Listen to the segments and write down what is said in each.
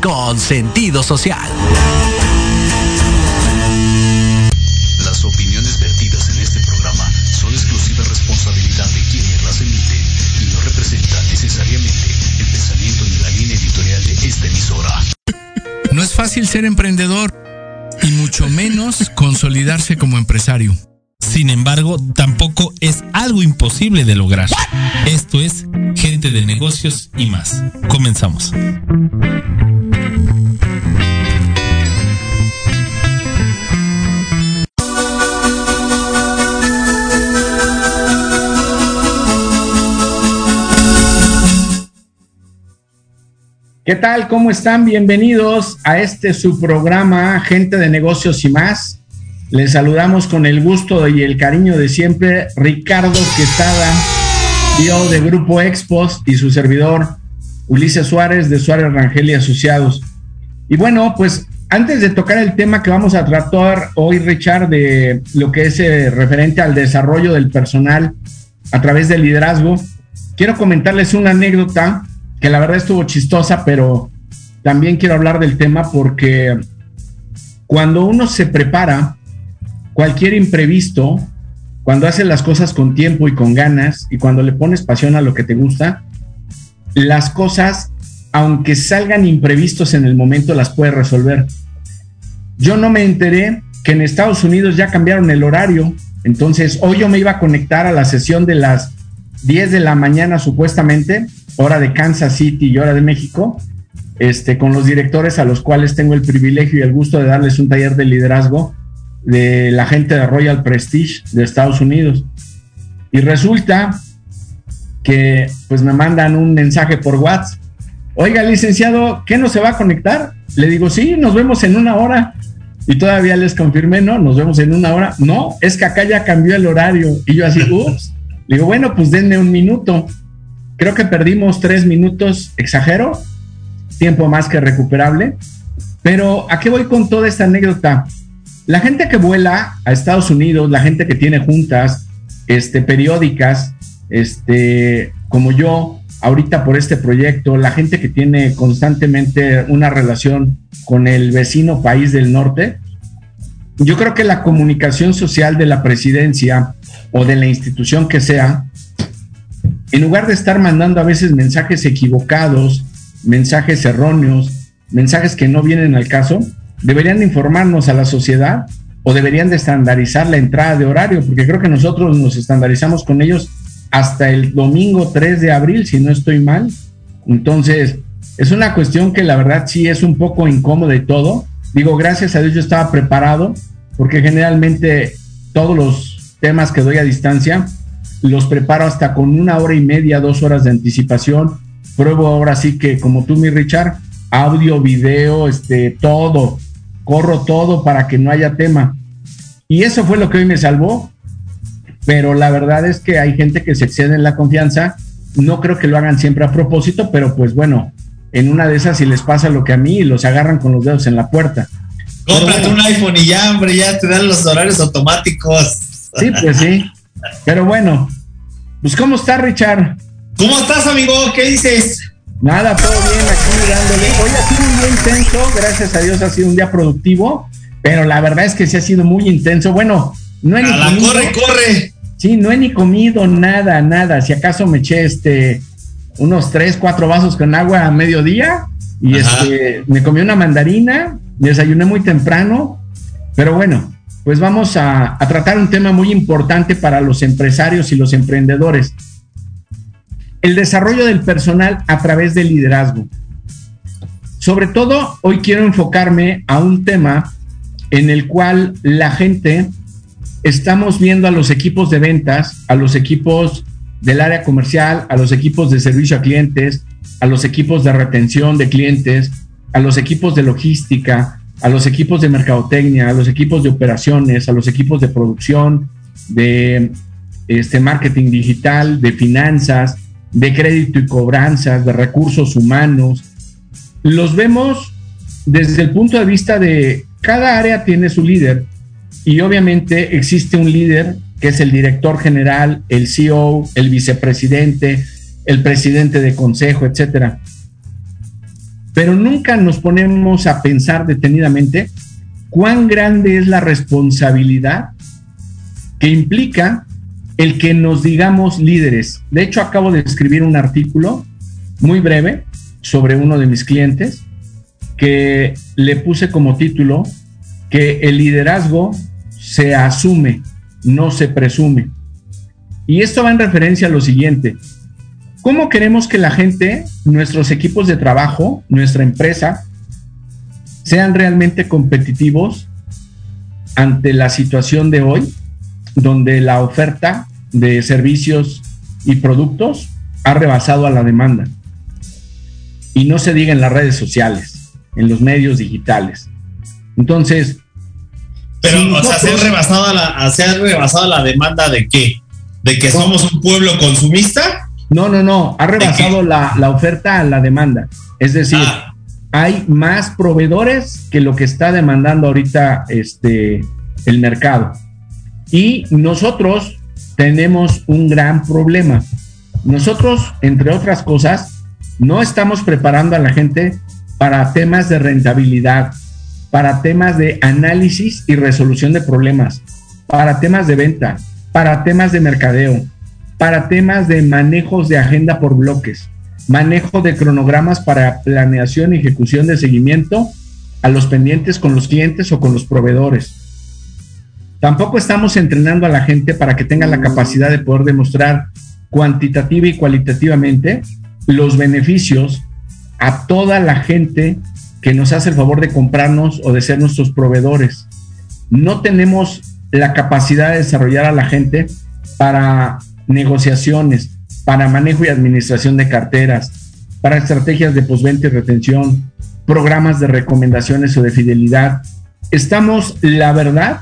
con sentido social. Las opiniones vertidas en este programa son exclusiva responsabilidad de quienes las emiten y no representan necesariamente el pensamiento ni la línea editorial de esta emisora. No es fácil ser emprendedor y mucho menos consolidarse como empresario. Sin embargo, tampoco es algo imposible de lograr. Esto es Gente de Negocios y más. Comenzamos. ¿Qué tal? ¿Cómo están? Bienvenidos a este su programa Gente de Negocios y más. Les saludamos con el gusto y el cariño de siempre Ricardo Quesada, CEO de Grupo Expos y su servidor Ulises Suárez de Suárez Rangel y Asociados. Y bueno, pues antes de tocar el tema que vamos a tratar hoy, Richard, de lo que es eh, referente al desarrollo del personal a través del liderazgo, quiero comentarles una anécdota que la verdad estuvo chistosa, pero también quiero hablar del tema porque cuando uno se prepara, cualquier imprevisto, cuando haces las cosas con tiempo y con ganas y cuando le pones pasión a lo que te gusta, las cosas, aunque salgan imprevistos en el momento, las puedes resolver. Yo no me enteré que en Estados Unidos ya cambiaron el horario, entonces hoy yo me iba a conectar a la sesión de las 10 de la mañana supuestamente, hora de Kansas City y hora de México, este, con los directores a los cuales tengo el privilegio y el gusto de darles un taller de liderazgo de la gente de Royal Prestige de Estados Unidos. Y resulta que pues me mandan un mensaje por WhatsApp. Oiga, licenciado, ¿qué no se va a conectar? Le digo, sí, nos vemos en una hora. Y todavía les confirmé, no, nos vemos en una hora. No, es que acá ya cambió el horario. Y yo así, ups. Le digo, bueno, pues denme un minuto. Creo que perdimos tres minutos, exagero, tiempo más que recuperable. Pero ¿a qué voy con toda esta anécdota? La gente que vuela a Estados Unidos, la gente que tiene juntas este, periódicas, este, como yo, ahorita por este proyecto, la gente que tiene constantemente una relación con el vecino país del norte, yo creo que la comunicación social de la presidencia o de la institución que sea, en lugar de estar mandando a veces mensajes equivocados, mensajes erróneos, mensajes que no vienen al caso, deberían de informarnos a la sociedad o deberían de estandarizar la entrada de horario, porque creo que nosotros nos estandarizamos con ellos hasta el domingo 3 de abril, si no estoy mal. Entonces, es una cuestión que la verdad sí es un poco incómoda y todo. Digo, gracias a Dios yo estaba preparado, porque generalmente todos los temas que doy a distancia los preparo hasta con una hora y media, dos horas de anticipación. Pruebo ahora sí que, como tú, mi Richard, audio, video, este, todo, corro todo para que no haya tema. Y eso fue lo que hoy me salvó, pero la verdad es que hay gente que se excede en la confianza. No creo que lo hagan siempre a propósito, pero pues bueno, en una de esas si les pasa lo que a mí, los agarran con los dedos en la puerta. Cómprate un iPhone y ya, hombre, ya te dan los horarios automáticos. Sí, pues sí. Pero bueno, pues ¿cómo está Richard? ¿Cómo estás, amigo? ¿Qué dices? Nada, todo bien aquí dándole. Hoy ha sido un día intenso, gracias a Dios ha sido un día productivo, pero la verdad es que sí ha sido muy intenso. Bueno, no he ni la comido. corre, corre. Sí, no he ni comido nada, nada. Si acaso me eché este unos tres, cuatro vasos con agua a mediodía y Ajá. este me comí una mandarina, desayuné muy temprano, pero bueno, pues vamos a, a tratar un tema muy importante para los empresarios y los emprendedores. El desarrollo del personal a través del liderazgo. Sobre todo, hoy quiero enfocarme a un tema en el cual la gente estamos viendo a los equipos de ventas, a los equipos del área comercial, a los equipos de servicio a clientes, a los equipos de retención de clientes, a los equipos de logística, a los equipos de mercadotecnia, a los equipos de operaciones, a los equipos de producción, de este marketing digital, de finanzas, de crédito y cobranzas, de recursos humanos. Los vemos desde el punto de vista de cada área tiene su líder y obviamente existe un líder que es el director general, el CEO, el vicepresidente, el presidente de consejo, etcétera. Pero nunca nos ponemos a pensar detenidamente cuán grande es la responsabilidad que implica el que nos digamos líderes. De hecho, acabo de escribir un artículo muy breve sobre uno de mis clientes que le puse como título que el liderazgo se asume, no se presume. Y esto va en referencia a lo siguiente. ¿Cómo queremos que la gente, nuestros equipos de trabajo, nuestra empresa, sean realmente competitivos ante la situación de hoy, donde la oferta de servicios y productos ha rebasado a la demanda? Y no se diga en las redes sociales, en los medios digitales. Entonces... Pero, o sea, ¿se ha, rebasado la, ¿se ha rebasado la demanda de qué? ¿De que somos un pueblo consumista? No, no, no, ha rebasado la, la, oferta a la demanda. Es decir, ah. hay más proveedores que lo que está demandando ahorita este, el mercado. Y nosotros tenemos un gran problema. Nosotros, entre otras cosas, no estamos preparando a la gente para temas de rentabilidad, para temas de análisis y resolución de problemas, para temas de venta, para temas de mercadeo, para temas de manejos de agenda por bloques, manejo de cronogramas para planeación y ejecución de seguimiento a los pendientes con los clientes o con los proveedores. Tampoco estamos entrenando a la gente para que tenga la capacidad de poder demostrar cuantitativa y cualitativamente los beneficios a toda la gente que nos hace el favor de comprarnos o de ser nuestros proveedores. No tenemos la capacidad de desarrollar a la gente para negociaciones, para manejo y administración de carteras, para estrategias de postventa y retención, programas de recomendaciones o de fidelidad. Estamos, la verdad,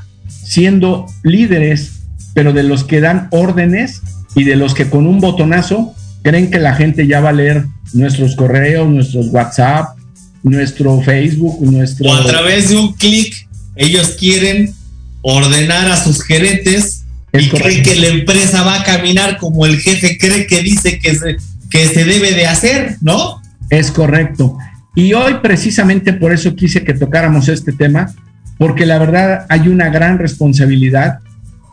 siendo líderes, pero de los que dan órdenes y de los que con un botonazo creen que la gente ya va a leer nuestros correos, nuestros WhatsApp, nuestro Facebook, nuestro... O a través de un clic, ellos quieren ordenar a sus gerentes y creen que la empresa va a caminar como el jefe cree que dice que se, que se debe de hacer, ¿no? Es correcto. Y hoy precisamente por eso quise que tocáramos este tema, porque la verdad hay una gran responsabilidad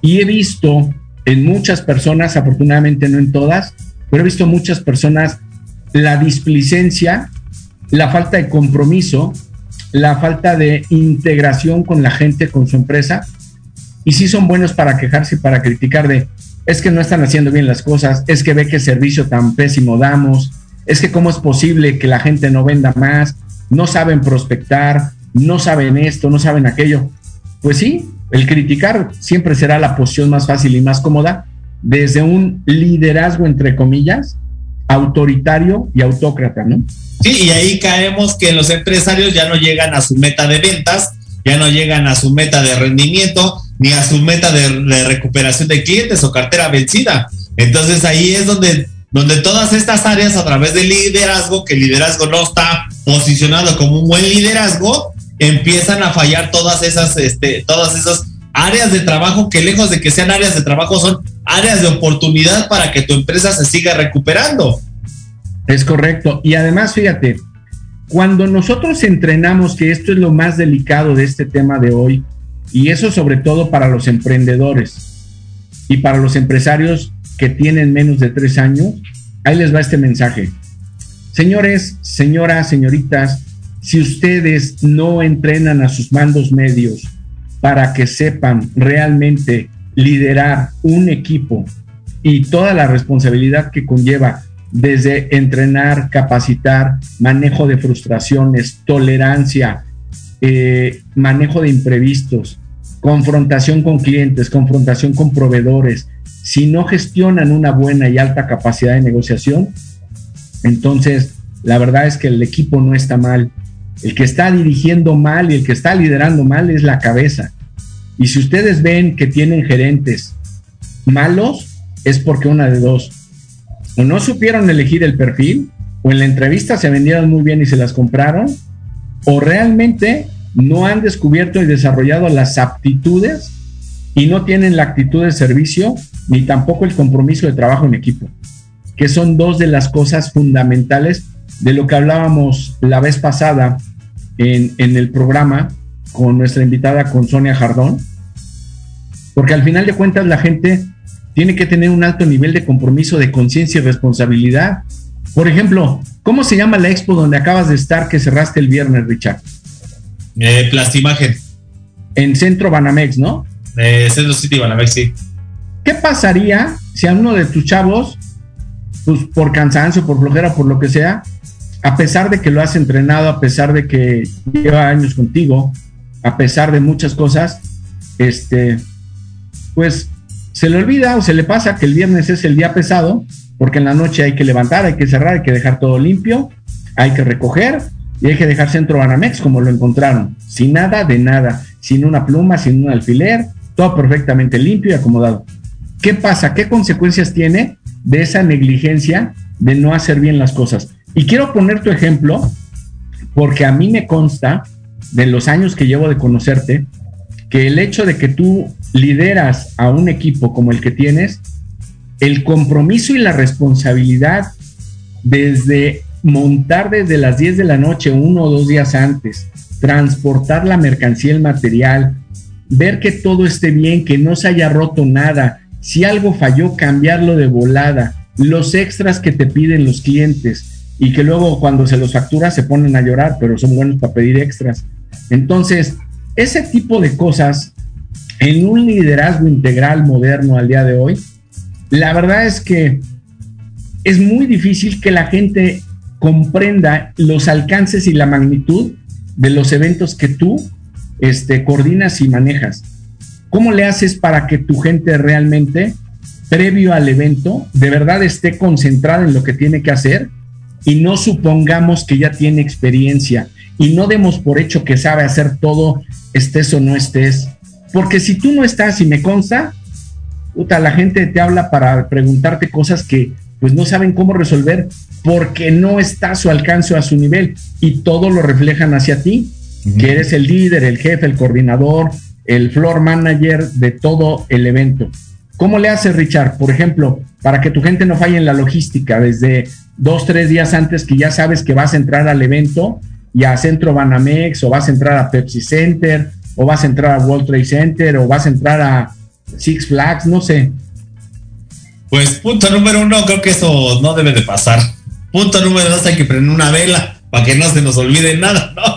y he visto en muchas personas, afortunadamente no en todas, pero he visto muchas personas la displicencia, la falta de compromiso, la falta de integración con la gente, con su empresa, y sí son buenos para quejarse y para criticar de, es que no están haciendo bien las cosas, es que ve qué servicio tan pésimo damos, es que cómo es posible que la gente no venda más, no saben prospectar, no saben esto, no saben aquello. Pues sí, el criticar siempre será la posición más fácil y más cómoda desde un liderazgo, entre comillas, autoritario y autócrata, ¿no? Sí, y ahí caemos que los empresarios ya no llegan a su meta de ventas, ya no llegan a su meta de rendimiento, ni a su meta de, recuperación de clientes o cartera vencida. Entonces ahí es donde, donde todas estas áreas a través del liderazgo, que el liderazgo no está posicionado como un buen liderazgo, empiezan a fallar todas esas, este, todas esas áreas de trabajo que lejos de que sean áreas de trabajo son áreas de oportunidad para que tu empresa se siga recuperando. Es correcto. Y además, fíjate, cuando nosotros entrenamos, que esto es lo más delicado de este tema de hoy, y eso sobre todo para los emprendedores y para los empresarios que tienen menos de tres años, ahí les va este mensaje. Señores, señoras, señoritas, si ustedes no entrenan a sus mandos medios para que sepan realmente liderar un equipo y toda la responsabilidad que conlleva desde entrenar, capacitar, manejo de frustraciones, tolerancia, eh, manejo de imprevistos, confrontación con clientes, confrontación con proveedores, si no gestionan una buena y alta capacidad de negociación, entonces la verdad es que el equipo no está mal. El que está dirigiendo mal y el que está liderando mal es la cabeza. Y si ustedes ven que tienen gerentes malos, es porque una de dos. O no supieron elegir el perfil, o en la entrevista se vendieron muy bien y se las compraron, o realmente no han descubierto y desarrollado las aptitudes y no tienen la actitud de servicio ni tampoco el compromiso de trabajo en equipo. que son dos de las cosas fundamentales de lo que hablábamos la vez pasada en, en el programa con nuestra invitada, con Sonia Jardón, porque al final de cuentas la gente tiene que tener un alto nivel de compromiso, de conciencia y responsabilidad. Por ejemplo, ¿cómo se llama la expo donde acabas de estar que cerraste el viernes, Richard? Eh, Plastimagen. En Centro Banamex, ¿no? Eh, Centro City Banamex, sí. ¿Qué pasaría si a uno de tus chavos, pues por cansancio, por flojera, por lo que sea, a pesar de que lo has entrenado, a pesar de que lleva años contigo, a pesar de muchas cosas, este, pues se le olvida o se le pasa que el viernes es el día pesado, porque en la noche hay que levantar, hay que cerrar, hay que dejar todo limpio, hay que recoger y hay que dejar centro Banamex como lo encontraron, sin nada de nada, sin una pluma, sin un alfiler, todo perfectamente limpio y acomodado. ¿Qué pasa? ¿Qué consecuencias tiene de esa negligencia de no hacer bien las cosas? Y quiero poner tu ejemplo porque a mí me consta de los años que llevo de conocerte que el hecho de que tú lideras a un equipo como el que tienes, el compromiso y la responsabilidad desde montar desde las 10 de la noche, uno o dos días antes, transportar la mercancía, el material, ver que todo esté bien, que no se haya roto nada, si algo falló, cambiarlo de volada, los extras que te piden los clientes y que luego cuando se los factura se ponen a llorar, pero son buenos para pedir extras. Entonces, ese tipo de cosas en un liderazgo integral moderno al día de hoy, la verdad es que es muy difícil que la gente comprenda los alcances y la magnitud de los eventos que tú este, coordinas y manejas. ¿Cómo le haces para que tu gente realmente, previo al evento, de verdad esté concentrada en lo que tiene que hacer y no supongamos que ya tiene experiencia y no demos por hecho que sabe hacer todo, estés o no estés? Porque si tú no estás y me consta, puta, la gente te habla para preguntarte cosas que pues no saben cómo resolver porque no está a su alcance a su nivel. Y todo lo reflejan hacia ti, que eres el líder, el jefe, el coordinador, el floor manager de todo el evento. ¿Cómo le haces, Richard? Por ejemplo, para que tu gente no falle en la logística, desde dos, tres días antes que ya sabes que vas a entrar al evento y a Centro Banamex, o vas a entrar a Pepsi Center, o vas a entrar a World Trade Center, o vas a entrar a Six Flags, no sé. Pues punto número uno, creo que eso no debe de pasar. Punto número dos, hay que prender una vela para que no se nos olvide nada, ¿no?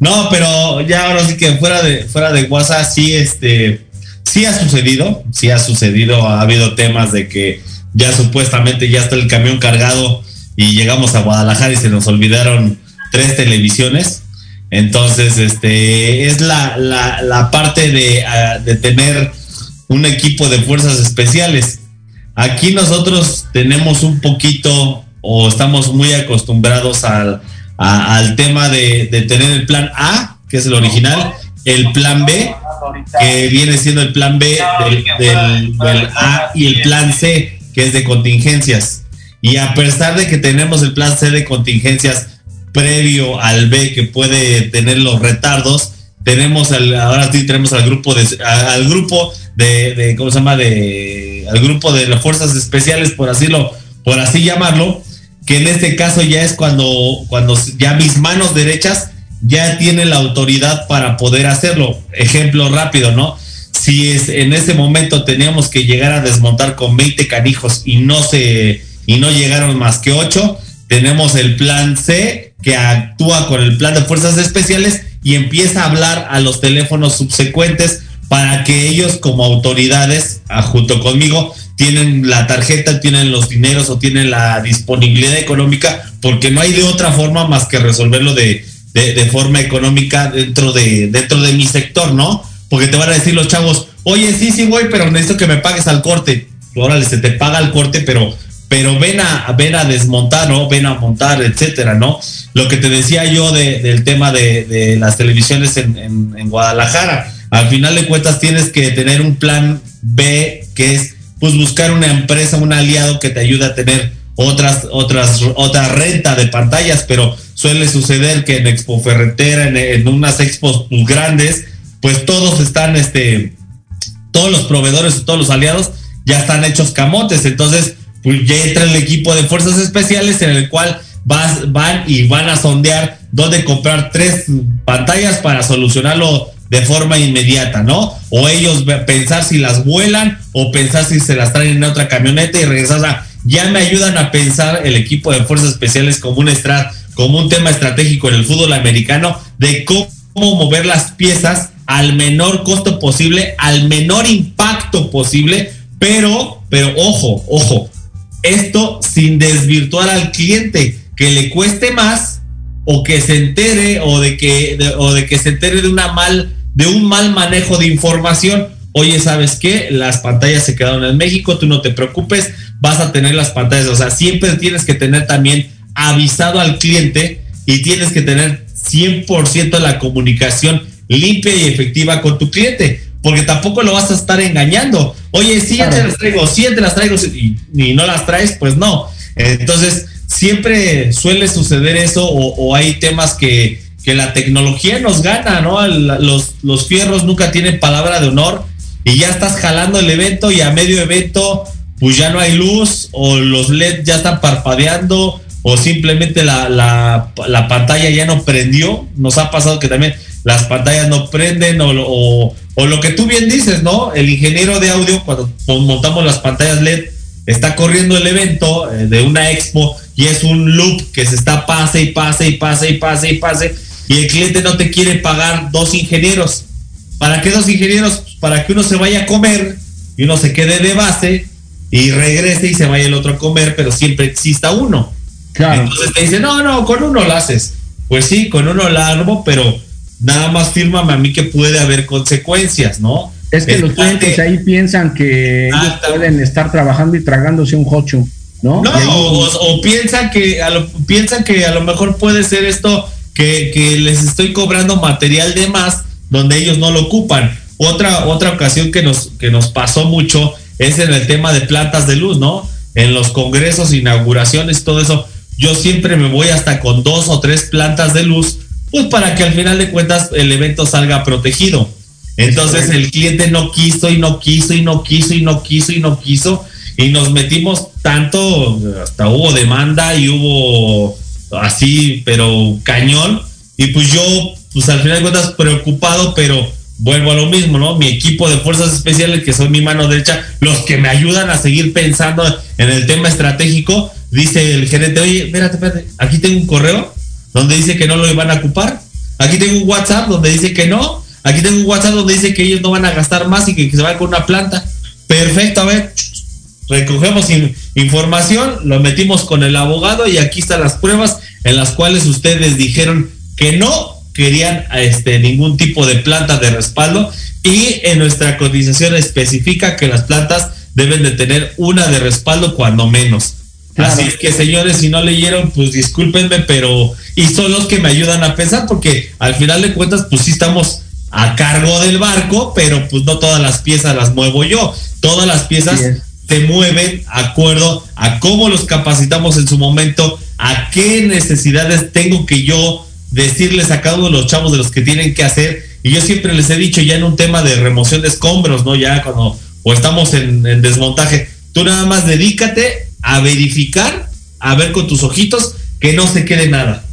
No, pero ya ahora sí que fuera de, fuera de WhatsApp, sí, este, sí ha sucedido, sí ha sucedido, ha habido temas de que ya supuestamente ya está el camión cargado y llegamos a Guadalajara y se nos olvidaron tres televisiones. Entonces, este, es la, la, parte de, ah, de tener un equipo de fuerzas especiales. Aquí nosotros tenemos un poquito o estamos muy acostumbrados al, al tema de, tener el plan A, que es el original, el plan B, que viene siendo el plan B del, A y el plan C, que es de contingencias. Y a pesar de que tenemos el plan C de contingencias previo al B que puede tener los retardos, tenemos ahora sí tenemos al grupo de al grupo de, de, ¿cómo se llama? de al grupo de las fuerzas especiales por así por así llamarlo que en este caso ya es cuando, cuando ya mis manos derechas ya tienen la autoridad para poder hacerlo. Ejemplo rápido, ¿no? Si es, en ese momento teníamos que llegar a desmontar con 20 canijos y no se y no llegaron más que 8, tenemos el plan C que actúa con el plan de fuerzas especiales y empieza a hablar a los teléfonos subsecuentes para que ellos como autoridades, ah, junto conmigo, tienen la tarjeta, tienen los dineros o tienen la disponibilidad económica, porque no hay de otra forma más que resolverlo de, de, forma económica dentro de, dentro de mi sector, ¿no? Porque te van a decir los chavos, oye, sí, sí, voy, pero necesito que me pagues al corte. Órale, se te paga el corte, pero, pero ven a, ven a desmontar, ¿no? Ven a montar, etcétera, ¿no? Lo que te decía yo del tema de, las televisiones en, en Guadalajara. Al final de cuentas tienes que tener un plan B que es pues buscar una empresa, un aliado que te ayude a tener otras, otras, otra renta de pantallas, pero suele suceder que en Expo Ferretera, en, unas expos grandes, pues todos están, este, todos los proveedores, todos los aliados ya están hechos camotes, entonces, pues ya entra el equipo de fuerzas especiales en el cual vas, van y van a sondear dónde comprar tres pantallas para solucionarlo de forma inmediata, ¿no? O ellos pensar si las vuelan o pensar si se las traen en otra camioneta y regresar. Ya me ayudan a pensar el equipo de fuerzas especiales como un, como un tema estratégico en el fútbol americano de cómo mover las piezas al menor costo posible, al menor impacto posible, pero, pero ojo, ojo, esto sin desvirtuar al cliente, que le cueste más o que se entere o de que, o de que se entere de una mal, de un mal manejo de información. Oye, ¿sabes qué? Las pantallas se quedaron en México, tú no te preocupes, vas a tener las pantallas. O sea, siempre tienes que tener también avisado al cliente y tienes que tener 100% la comunicación limpia y efectiva con tu cliente, porque tampoco lo vas a estar engañando. Oye, si ya te las traigo, si ya te las traigo y, no las traes, pues no. Entonces, siempre suele suceder eso o, hay temas que, que, la tecnología nos gana, ¿no? Los, los fierros nunca tienen palabra de honor y ya estás jalando el evento y a medio evento pues ya no hay luz o los LED ya están parpadeando o simplemente la, la, la pantalla ya no prendió. Nos ha pasado que también las pantallas no prenden o, o, lo que tú bien dices, ¿no? El ingeniero de audio, cuando montamos las pantallas LED, está corriendo el evento eh, de una expo y es un loop que se está pase y pase y pase y pase y pase y el cliente no te quiere pagar dos ingenieros. ¿Para qué dos ingenieros? Para que uno se vaya a comer y uno se quede de base y regrese y se vaya el otro a comer, pero siempre exista uno. Entonces te dice, no, no, con uno lo haces. Pues sí, con uno lo armo, pero nada más fírmame a mí que puede haber consecuencias, ¿no? Es que los clientes ahí piensan que ellos pueden estar trabajando y tragándose un hocho, ¿no? No, o, piensan que a lo, piensan que a lo mejor puede ser esto que, que, les estoy cobrando material de más donde ellos no lo ocupan. Otra, otra ocasión que nos, que nos pasó mucho es en el tema de plantas de luz, ¿no? En los congresos, inauguraciones, todo eso. Yo siempre me voy hasta con dos o tres plantas de luz pues para que al final de cuentas el evento salga protegido. Entonces el cliente no quiso y no quiso y no quiso y no quiso y no quiso y nos metimos tanto, hasta hubo demanda y hubo así, pero cañón. Y pues yo, pues al final de cuentas preocupado, pero vuelvo a lo mismo, ¿no? Mi equipo de fuerzas especiales, que son mi mano derecha, los que me ayudan a seguir pensando en el tema estratégico, dice el gerente, oye, espérate, espérate, aquí tengo un correo donde dice que no lo van a ocupar. Aquí tengo un WhatsApp donde dice que no. Aquí tengo un WhatsApp donde dice que ellos no van a gastar más y que, se van con una planta. Perfecto, a ver, recogemos información, lo metimos con el abogado y aquí están las pruebas en las cuales ustedes dijeron que no querían este, ningún tipo de planta de respaldo y en nuestra cotización especifica que las plantas deben de tener una de respaldo cuando menos. Así es que señores, si no leyeron, pues discúlpenme, pero y son los que me ayudan a pensar, porque al final de cuentas, pues sí estamos a cargo del barco, pero pues no todas las piezas las muevo yo. Todas las piezas se mueven acuerdo a cómo los capacitamos en su momento, a qué necesidades tengo que yo decirles a cada uno de los chavos de los que tienen que hacer. Y yo siempre les he dicho ya en un tema de remoción de escombros, ¿no? Ya cuando o estamos en, en desmontaje, tú nada más dedícate a verificar, a ver con tus ojitos que no se quede nada.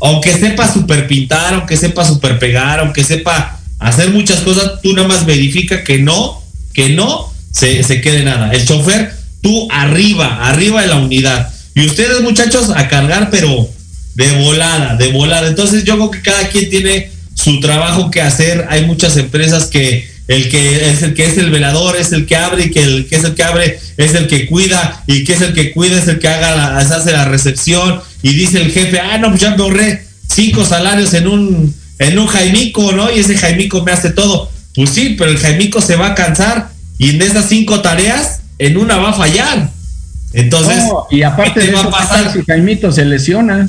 Aunque sepa super pintar, aunque sepa super pegar, aunque sepa hacer muchas cosas, tú nada más verifica que no, que no se, se quede nada. El chofer, tú arriba, arriba de la unidad. Y ustedes muchachos a cargar, pero de volada, de volada. Entonces yo creo que cada quien tiene su trabajo que hacer. Hay muchas empresas que el que es el que es el velador, es el que abre y que el que es el que abre es el que cuida y que es el que cuida es el que haga la, hace la recepción y dice el jefe, ah, no, pues ya me ahorré cinco salarios en un, en un Jaimico, ¿no? Y ese Jaimico me hace todo. Pues sí, pero el Jaimico se va a cansar y en esas cinco tareas, en una va a fallar. Entonces, y aparte de va a pasar si Jaimito se lesiona?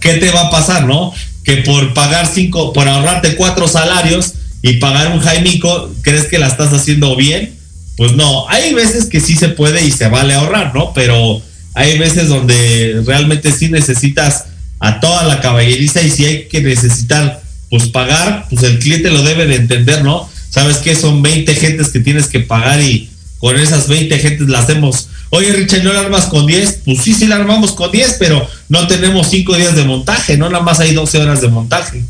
¿Qué te va a pasar, no? Que por pagar cinco, por ahorrarte cuatro salarios, y pagar un Jaimico, ¿crees que la estás haciendo bien? Pues no, hay veces que sí se puede y se vale ahorrar, ¿no? Pero hay veces donde realmente sí necesitas a toda la caballeriza y si hay que necesitar, pues pagar, pues el cliente lo debe de entender, ¿no? Sabes que son 20 gentes que tienes que pagar y con esas 20 gentes la hacemos. Oye, Richard, ¿no la armas con 10? Pues sí, sí la armamos con 10, pero no tenemos 5 días de montaje, no nada más hay 12 horas de montaje.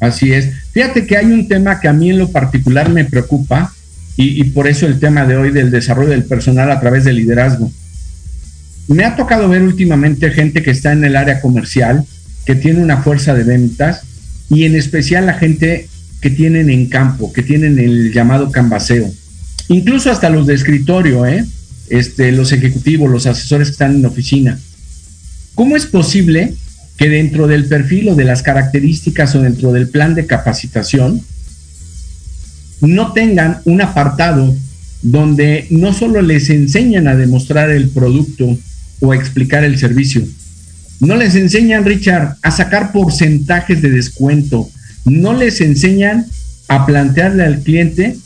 Así es. Fíjate que hay un tema que a mí en lo particular me preocupa y, y por eso el tema de hoy del desarrollo del personal a través del liderazgo. Me ha tocado ver últimamente gente que está en el área comercial, que tiene una fuerza de ventas y en especial la gente que tienen en campo, que tienen el llamado canvaseo. Incluso hasta los de escritorio, ¿eh? este, los ejecutivos, los asesores que están en oficina. ¿Cómo es posible que dentro del perfil o de las características o dentro del plan de capacitación no tengan un apartado donde no solo les enseñan a demostrar el producto o a explicar el servicio, no les enseñan, Richard, a sacar porcentajes de descuento, no les enseñan a plantearle al cliente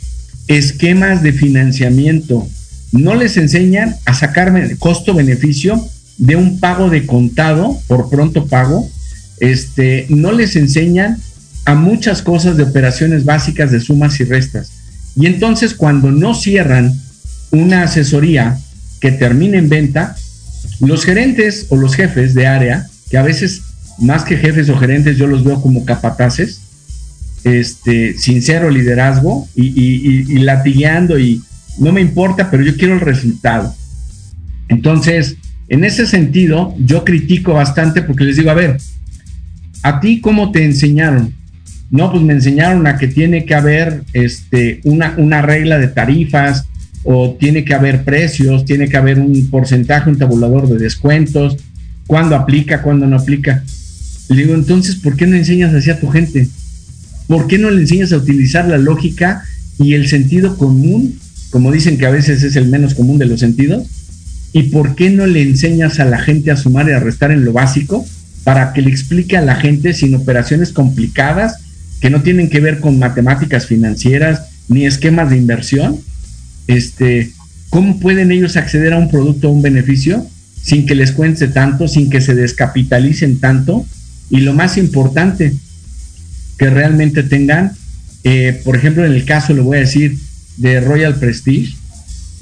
esquemas de financiamiento, no les enseñan a sacar costo-beneficio de un pago de contado por pronto pago, este, no les enseñan a muchas cosas de operaciones básicas de sumas y restas. Y entonces cuando no cierran una asesoría que termine en venta, los gerentes o los jefes de área, que a veces más que jefes o gerentes yo los veo como capataces, este, sincero liderazgo y, y, y, latigueando y no me importa, pero yo quiero el resultado. Entonces, en ese sentido, yo critico bastante porque les digo, a ver, ¿a ti cómo te enseñaron? No, pues me enseñaron a que tiene que haber este, una, una regla de tarifas o tiene que haber precios, tiene que haber un porcentaje, un tabulador de descuentos, cuándo aplica, cuándo no aplica. Le digo, entonces, ¿por qué no enseñas así a tu gente? ¿Por qué no le enseñas a utilizar la lógica y el sentido común, como dicen que a veces es el menos común de los sentidos? ¿Y por qué no le enseñas a la gente a sumar y a restar en lo básico para que le explique a la gente sin operaciones complicadas que no tienen que ver con matemáticas financieras ni esquemas de inversión, este, ¿cómo pueden ellos acceder a un producto o un beneficio sin que les cuente tanto, sin que se descapitalicen tanto? Y lo más importante, que realmente tengan, eh, por ejemplo, en el caso, le voy a decir, de Royal Prestige,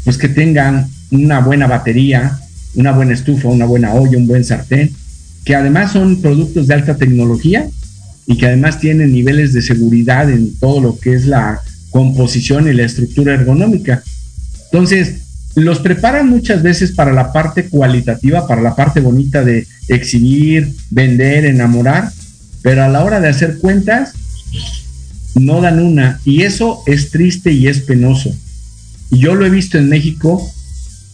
pues que tengan una buena batería, una buena estufa, una buena olla, un buen sartén, que además son productos de alta tecnología y que además tienen niveles de seguridad en todo lo que es la composición y la estructura ergonómica. Entonces, los preparan muchas veces para la parte cualitativa, para la parte bonita de exhibir, vender, enamorar, pero a la hora de hacer cuentas, no dan una. Y eso es triste y es penoso. Y yo lo he visto en México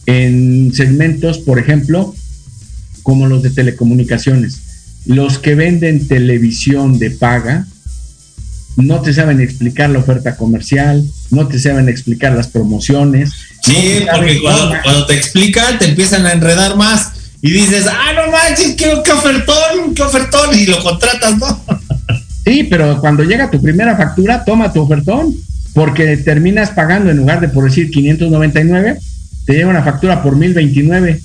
en segmentos, por ejemplo, como los de telecomunicaciones los que venden televisión de paga no te saben explicar la oferta comercial, no te saben explicar las promociones. Sí, porque cuando, te explican te empiezan a enredar más y dices, ah, no manches, qué, qué ofertón, qué ofertón, y lo contratas, ¿no? Sí, pero cuando llega tu primera factura, toma tu ofertón, porque terminas pagando en lugar de por decir 599, te llega una factura por 1029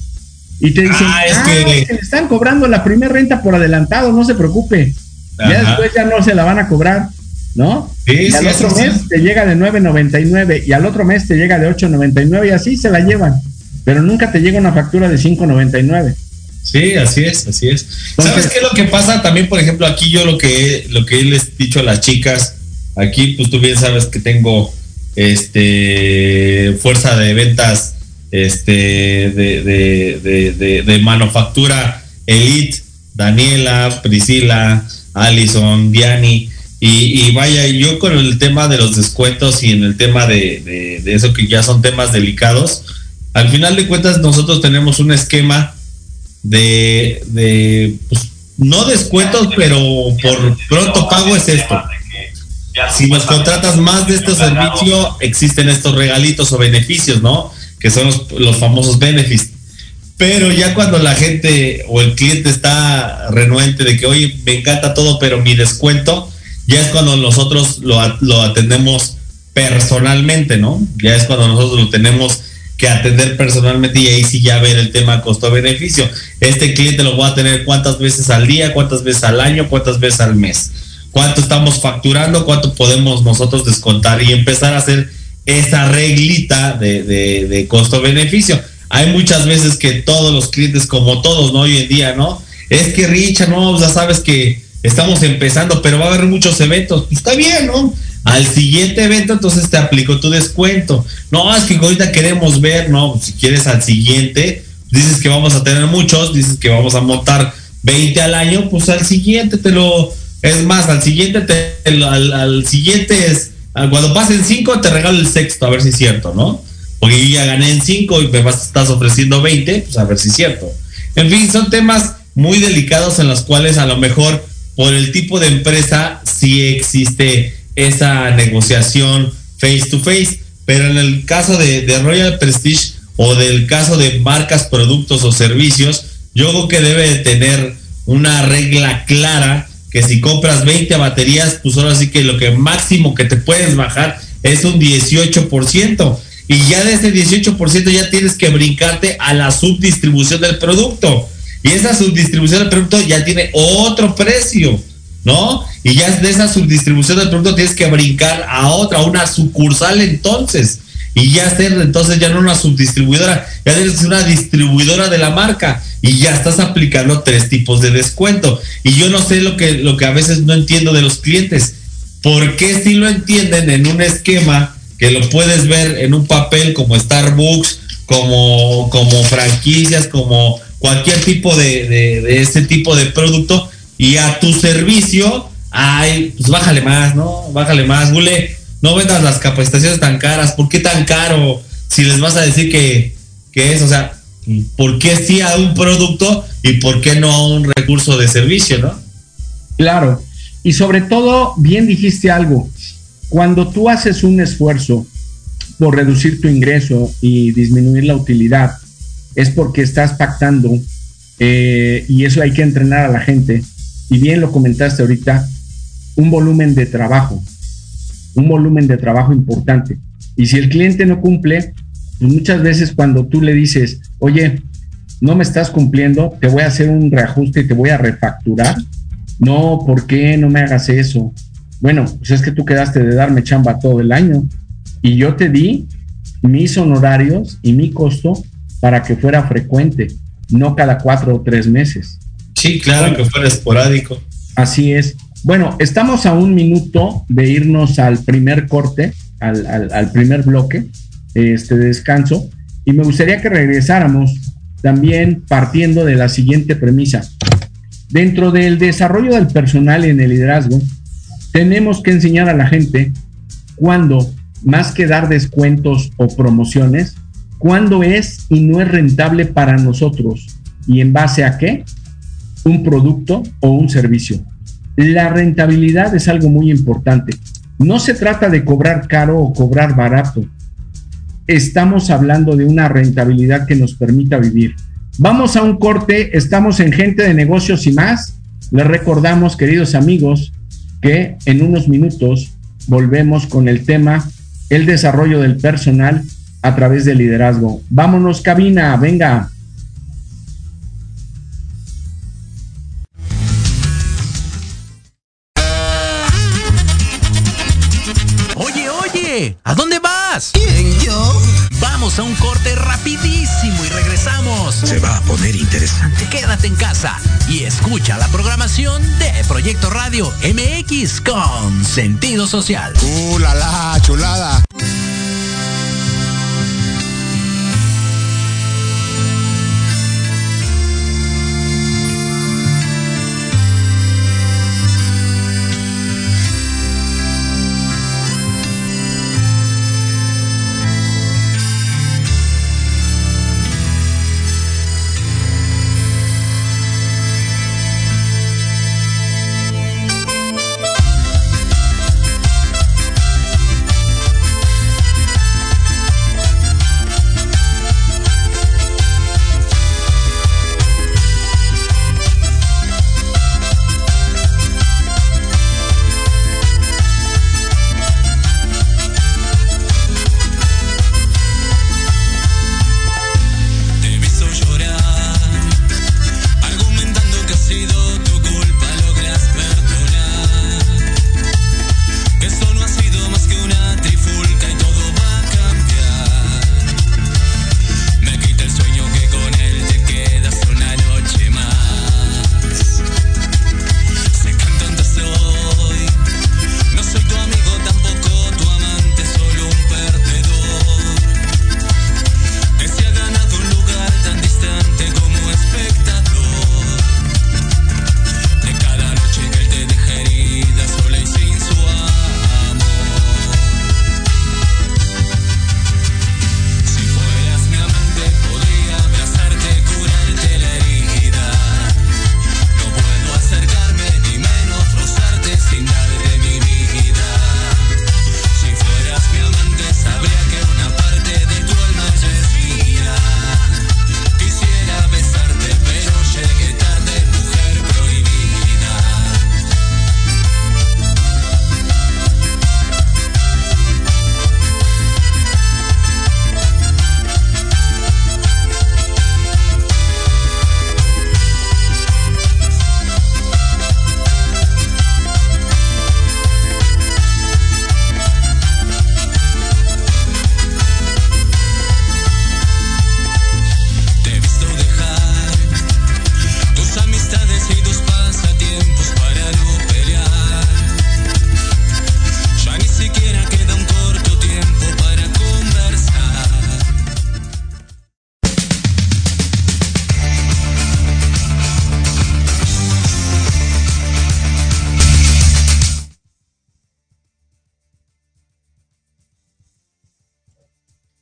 y te dicen, ah, es ah, que... le están cobrando la primera renta por adelantado, no se preocupe. Ya después ya no se la van a cobrar, ¿no? y al otro mes te llega de 9.99 y al otro mes te llega de 8.99 y así se la llevan. Pero nunca te llega una factura de 5.99. Sí, así es, así es. ¿Sabes qué es lo que pasa también, por ejemplo, aquí yo lo que lo que les he dicho a las chicas, aquí pues tú bien sabes que tengo este fuerza de ventas este, de, de, manufactura Elite, Daniela, Priscila, Allison, Diani. Y, vaya, yo con el tema de los descuentos y en el tema de, eso que ya son temas delicados, al final de cuentas nosotros tenemos un esquema de, de pues, no descuentos, pero por pronto pago es esto. Si nos contratas más de este servicio, existen estos regalitos o beneficios, ¿no? que son los, famosos benefits. Pero ya cuando la gente o el cliente está renuente de que, oye, me encanta todo, pero mi descuento, ya es cuando nosotros lo, lo atendemos personalmente, ¿no? Ya es cuando nosotros lo tenemos que atender personalmente y ahí sí ya ver el tema costo-beneficio. Este cliente lo voy a tener cuántas veces al día, cuántas veces al año, cuántas veces al mes, cuánto estamos facturando, cuánto podemos nosotros descontar y empezar a hacer esa reglita de, de costo-beneficio. Hay muchas veces que todos los clientes, como todos, ¿no? Hoy en día, ¿no? Es que Richard, no, ya sabes que estamos empezando, pero va a haber muchos eventos. Está bien, ¿no? Al siguiente evento, entonces te aplico tu descuento. No, es que ahorita queremos ver, no, si quieres al siguiente, dices que vamos a tener muchos, dices que vamos a montar 20 al año, pues al siguiente te lo, es más, al siguiente, te, al, siguiente es, cuando pasen 5 te regalo el sexto, a ver si es cierto, ¿no? Porque yo ya gané en 5 y me vas, estás ofreciendo 20, pues a ver si es cierto. En fin, son temas muy delicados en los cuales a lo mejor por el tipo de empresa sí existe esa negociación face to face, pero en el caso de, Royal Prestige o del caso de marcas, productos o servicios, yo creo que debe de tener una regla clara que si compras 20 baterías, pues ahora sí que lo que máximo que te puedes bajar es un 18%. Y ya de ese 18% ya tienes que brincarte a la subdistribución del producto. Y esa subdistribución del producto ya tiene otro precio, ¿no? Y ya de esa subdistribución del producto tienes que brincar a otra, a una sucursal entonces. Y ya ser entonces ya no una subdistribuidora, ya eres una distribuidora de la marca y ya estás aplicando tres tipos de descuento. Y yo no sé lo que, lo que a veces no entiendo de los clientes. ¿Por qué si lo entienden en un esquema que lo puedes ver en un papel como Starbucks, como, como franquicias, como cualquier tipo de, de, este tipo de producto y a tu servicio, ay, pues bájale más, ¿no? Bájale más, Gule, no vendas las capacitaciones tan caras, ¿por qué tan caro? Si les vas a decir que, que es, o sea, ¿por qué sí a un producto y por qué no a un recurso de servicio, no? Claro, y sobre todo, bien dijiste algo, cuando tú haces un esfuerzo por reducir tu ingreso y disminuir la utilidad, es porque estás pactando eh, y eso hay que entrenar a la gente. Y bien lo comentaste ahorita, un volumen de trabajo, un volumen de trabajo importante. Y si el cliente no cumple, pues muchas veces cuando tú le dices, oye, no me estás cumpliendo, te voy a hacer un reajuste y te voy a refacturar. No, ¿por qué no me hagas eso? Bueno, pues es que tú quedaste de darme chamba todo el año y yo te di mis honorarios y mi costo para que fuera frecuente, no cada cuatro o tres meses. Sí, claro, que fuera esporádico. Así es. Bueno, estamos a un minuto de irnos al primer corte, al, primer bloque este, de descanso, y me gustaría que regresáramos también partiendo de la siguiente premisa. Dentro del desarrollo del personal en el liderazgo, tenemos que enseñar a la gente cuándo, más que dar descuentos o promociones, cuándo es y no es rentable para nosotros y en base a qué, un producto o un servicio. La rentabilidad es algo muy importante. No se trata de cobrar caro o cobrar barato. Estamos hablando de una rentabilidad que nos permita vivir. Vamos a un corte, estamos en Gente de Negocios y más. Les recordamos, queridos amigos, que en unos minutos volvemos con el tema el desarrollo del personal a través del liderazgo. Vámonos, cabina, venga. Sentido social. ¡Uh, la, la chulada!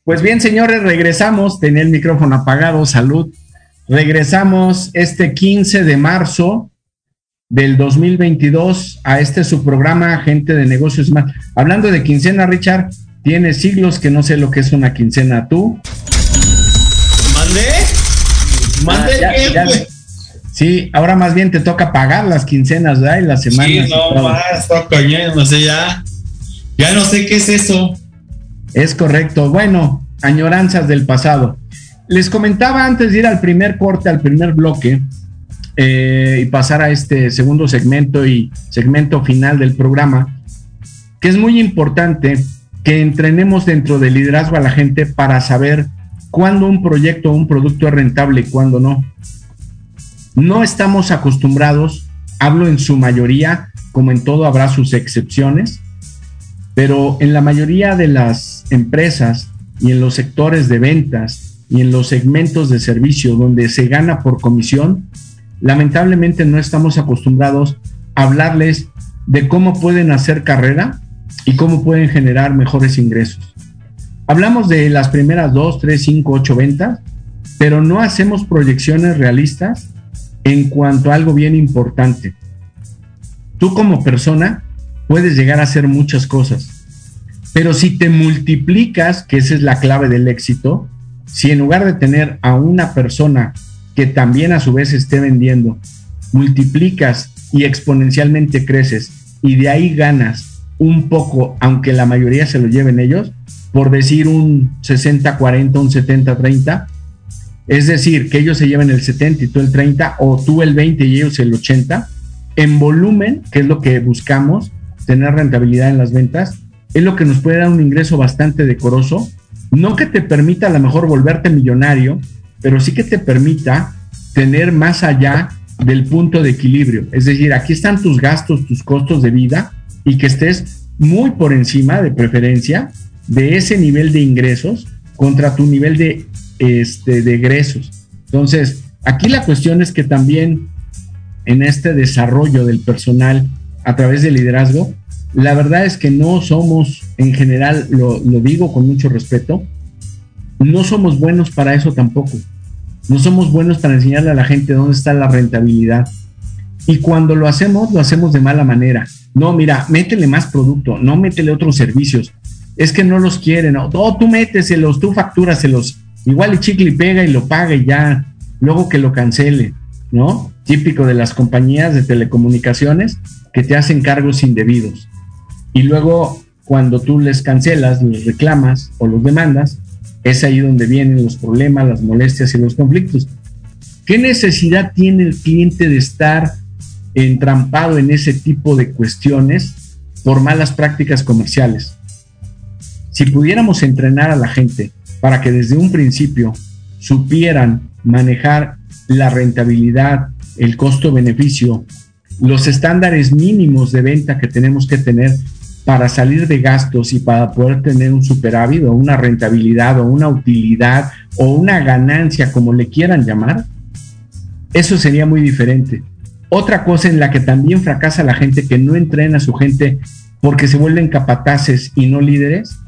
Pues bien, señores, regresamos. Tenía el micrófono apagado, salud. Regresamos este 15 de marzo del 2022 a este su programa Gente de Negocios Más. Hablando de quincena, Richard, tiene siglos que no sé lo que es una quincena. ¿Tú? ¿Mandé Ah, ya- ya-? Sí, ahora más bien te toca pagar las quincenas, ¿verdad? Y las semanas. Sí, no más, no, coño, no sé ya. Ya no sé qué es eso. Es correcto. Bueno, añoranzas del pasado. Les comentaba antes de ir al primer corte, al primer bloque, eh, y pasar a este segundo segmento y segmento final del programa, que es muy importante que entrenemos dentro del liderazgo a la gente para saber cuándo un proyecto o un producto es rentable y cuándo no. No estamos acostumbrados, hablo en su mayoría, como en todo habrá sus excepciones, pero en la mayoría de las empresas y en los sectores de ventas y en los segmentos de servicio donde se gana por comisión, lamentablemente no estamos acostumbrados a hablarles de cómo pueden hacer carrera y cómo pueden generar mejores ingresos. Hablamos de las primeras dos, tres, cinco, ocho ventas, pero no hacemos proyecciones realistas en cuanto a algo bien importante. Tú como persona puedes llegar a hacer muchas cosas, pero si te multiplicas, que esa es la clave del éxito, si en lugar de tener a una persona que también a su vez esté vendiendo, multiplicas y exponencialmente creces y de ahí ganas un poco, aunque la mayoría se lo lleven ellos, por decir un 60-40, un 70-30, es decir, que ellos se lleven el 70 y tú el 30, o tú el 20 y ellos el 80, en volumen, que es lo que buscamos, tener rentabilidad en las ventas, es lo que nos puede dar un ingreso bastante decoroso, no que te permita a lo mejor volverte millonario, pero sí que te permita tener más allá del punto de equilibrio. Es decir, aquí están tus gastos, tus costos de vida y que estés muy por encima de preferencia de ese nivel de ingresos contra tu nivel de, este, de egresos. Entonces, aquí la cuestión es que también en este desarrollo del personal a través del liderazgo, la verdad es que no somos, en general, lo, digo con mucho respeto, no somos buenos para eso tampoco. No somos buenos para enseñarle a la gente dónde está la rentabilidad. Y cuando lo hacemos, lo hacemos de mala manera. No, mira, métele más producto, no métele otros servicios. Es que no los quieren. No, oh, tú méteselos, tú factúraselos. Igual y chicle y pega y lo paga y ya. Luego que lo cancele, ¿no? Típico de las compañías de telecomunicaciones que te hacen cargos indebidos. Y luego, cuando tú les cancelas, los reclamas o los demandas, es ahí donde vienen los problemas, las molestias y los conflictos. ¿Qué necesidad tiene el cliente de estar entrampado en ese tipo de cuestiones por malas prácticas comerciales? Si pudiéramos entrenar a la gente para que desde un principio supieran manejar la rentabilidad, el costo-beneficio, los estándares mínimos de venta que tenemos que tener para salir de gastos y para poder tener un superávit o una rentabilidad o una utilidad o una ganancia, como le quieran llamar, eso sería muy diferente. Otra cosa en la que también fracasa la gente que no entrena a su gente porque se vuelven capataces y no líderes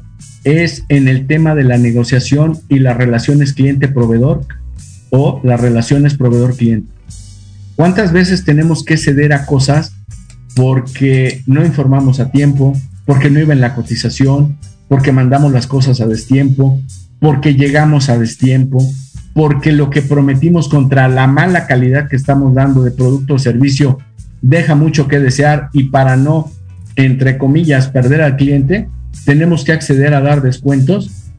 es en el tema de la negociación y las relaciones cliente-proveedor o las relaciones proveedor-cliente. ¿Cuántas veces tenemos que ceder a cosas porque no informamos a tiempo, porque no iba en la cotización, porque mandamos las cosas a destiempo, porque llegamos a destiempo, porque lo que prometimos contra la mala calidad que estamos dando de producto o servicio deja mucho que desear y para no, entre comillas, perder al cliente, tenemos que acceder a dar descuentos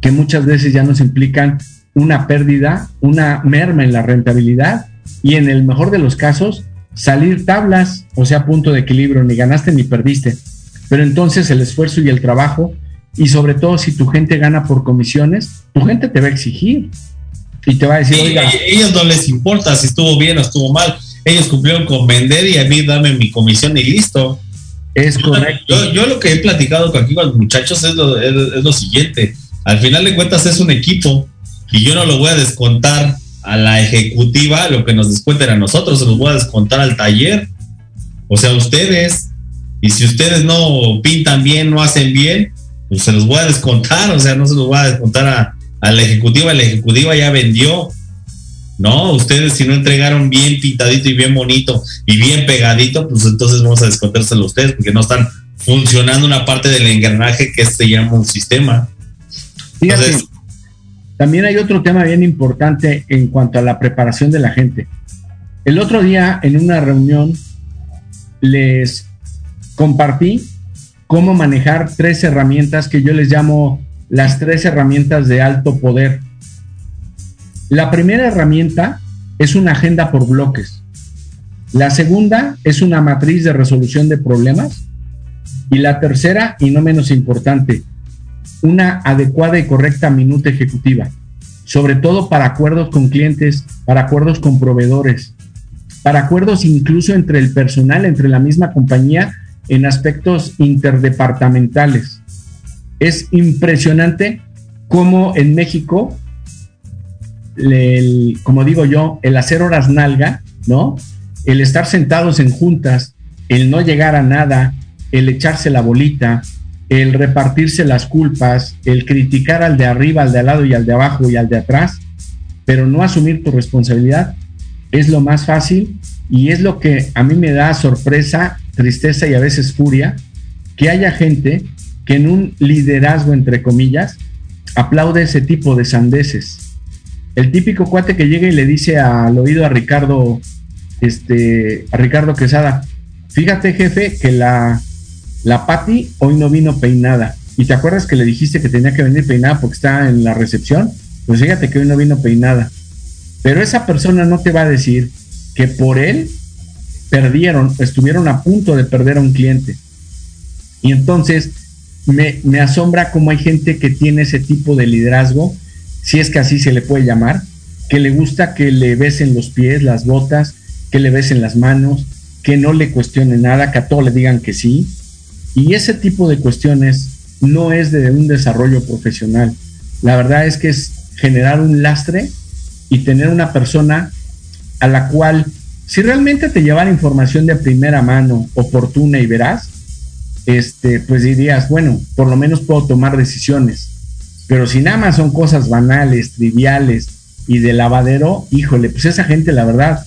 que muchas veces ya nos implican una pérdida, una merma en la rentabilidad y en el mejor de los casos salir tablas, o sea, punto de equilibrio, ni ganaste ni perdiste. Pero entonces el esfuerzo y el trabajo, y sobre todo si tu gente gana por comisiones, tu gente te va a exigir y te va a decir, Sí, oiga, a ellos no les importa si estuvo bien o estuvo mal. Ellos cumplieron con vender y a mí dame mi comisión y listo. es correcto. Yo, yo lo que he platicado con aquí con los muchachos es lo, es, es lo siguiente. Al final de cuentas es un equipo y yo no lo voy a descontar a la ejecutiva lo que nos descuenten a nosotros, se los voy a descontar al taller. O sea, ustedes. Y si ustedes no pintan bien, no hacen bien, pues se los voy a descontar, o sea, no se los voy a descontar a, a la ejecutiva, la ejecutiva ya vendió. No, ustedes si no entregaron bien pintadito y bien bonito y bien pegadito, pues entonces vamos a descontárselo a ustedes porque no están funcionando una parte del engranaje que se llama un sistema. Fíjate, Entonces- también hay otro tema bien importante en cuanto a la preparación de la gente. El otro día en una reunión les compartí cómo manejar tres herramientas que yo les llamo las tres herramientas de alto poder. La primera herramienta es una agenda por bloques. La segunda es una matriz de resolución de problemas. Y la tercera, y no menos importante, una adecuada y correcta minuta ejecutiva, sobre todo para acuerdos con clientes, para acuerdos con proveedores, para acuerdos incluso entre el personal, entre la misma compañía, en aspectos interdepartamentales. Es impresionante cómo en México, como digo yo, el hacer horas nalga, ¿no? El estar sentados en juntas, el no llegar a nada, el echarse la bolita, el repartirse las culpas, el criticar al de arriba, al de al lado y al de abajo y al de atrás, pero no asumir tu responsabilidad, es lo más fácil y es lo que a mí me da sorpresa, tristeza y a veces furia, que haya gente que en un liderazgo, entre comillas, aplaude ese tipo de sandeces. El típico cuate que llega y le dice al oído a Ricardo, este, a Ricardo Quesada, fíjate jefe que la, la Patti hoy no vino peinada. ¿Y te acuerdas que le dijiste que tenía que venir peinada porque está en la recepción? Pues fíjate que hoy no vino peinada. Pero esa persona no te va a decir que por él perdieron, estuvieron a punto de perder a un cliente. Y entonces me, asombra cómo hay gente que tiene ese tipo de liderazgo, si es que así se le puede llamar, que le gusta que le besen los pies, las botas, que le besen las manos, que no le cuestione nada, que a todo le digan que sí. Y ese tipo de cuestiones no es de un desarrollo profesional. La verdad es que es generar un lastre y tener una persona a la cual, si realmente te llevara información de primera mano, oportuna y veraz, este, pues dirías, bueno, por lo menos puedo tomar decisiones. Pero si nada más son cosas banales, triviales y de lavadero, híjole, pues esa gente, la verdad,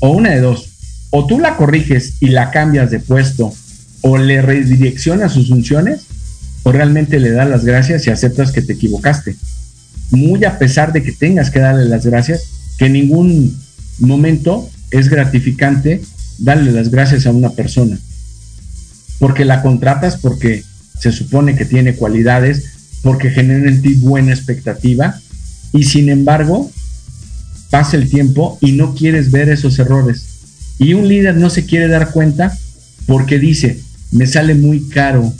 o una de dos, o tú la corriges y la cambias de puesto, o le redireccionas sus funciones, o realmente le das las gracias y aceptas que te equivocaste. Muy a pesar de que tengas que darle las gracias, que en ningún momento es gratificante darle las gracias a una persona. Porque la contratas, porque se supone que tiene cualidades, porque genera en ti buena expectativa, y sin embargo, pasa el tiempo y no quieres ver esos errores. Y un líder no se quiere dar cuenta porque dice, me sale muy caro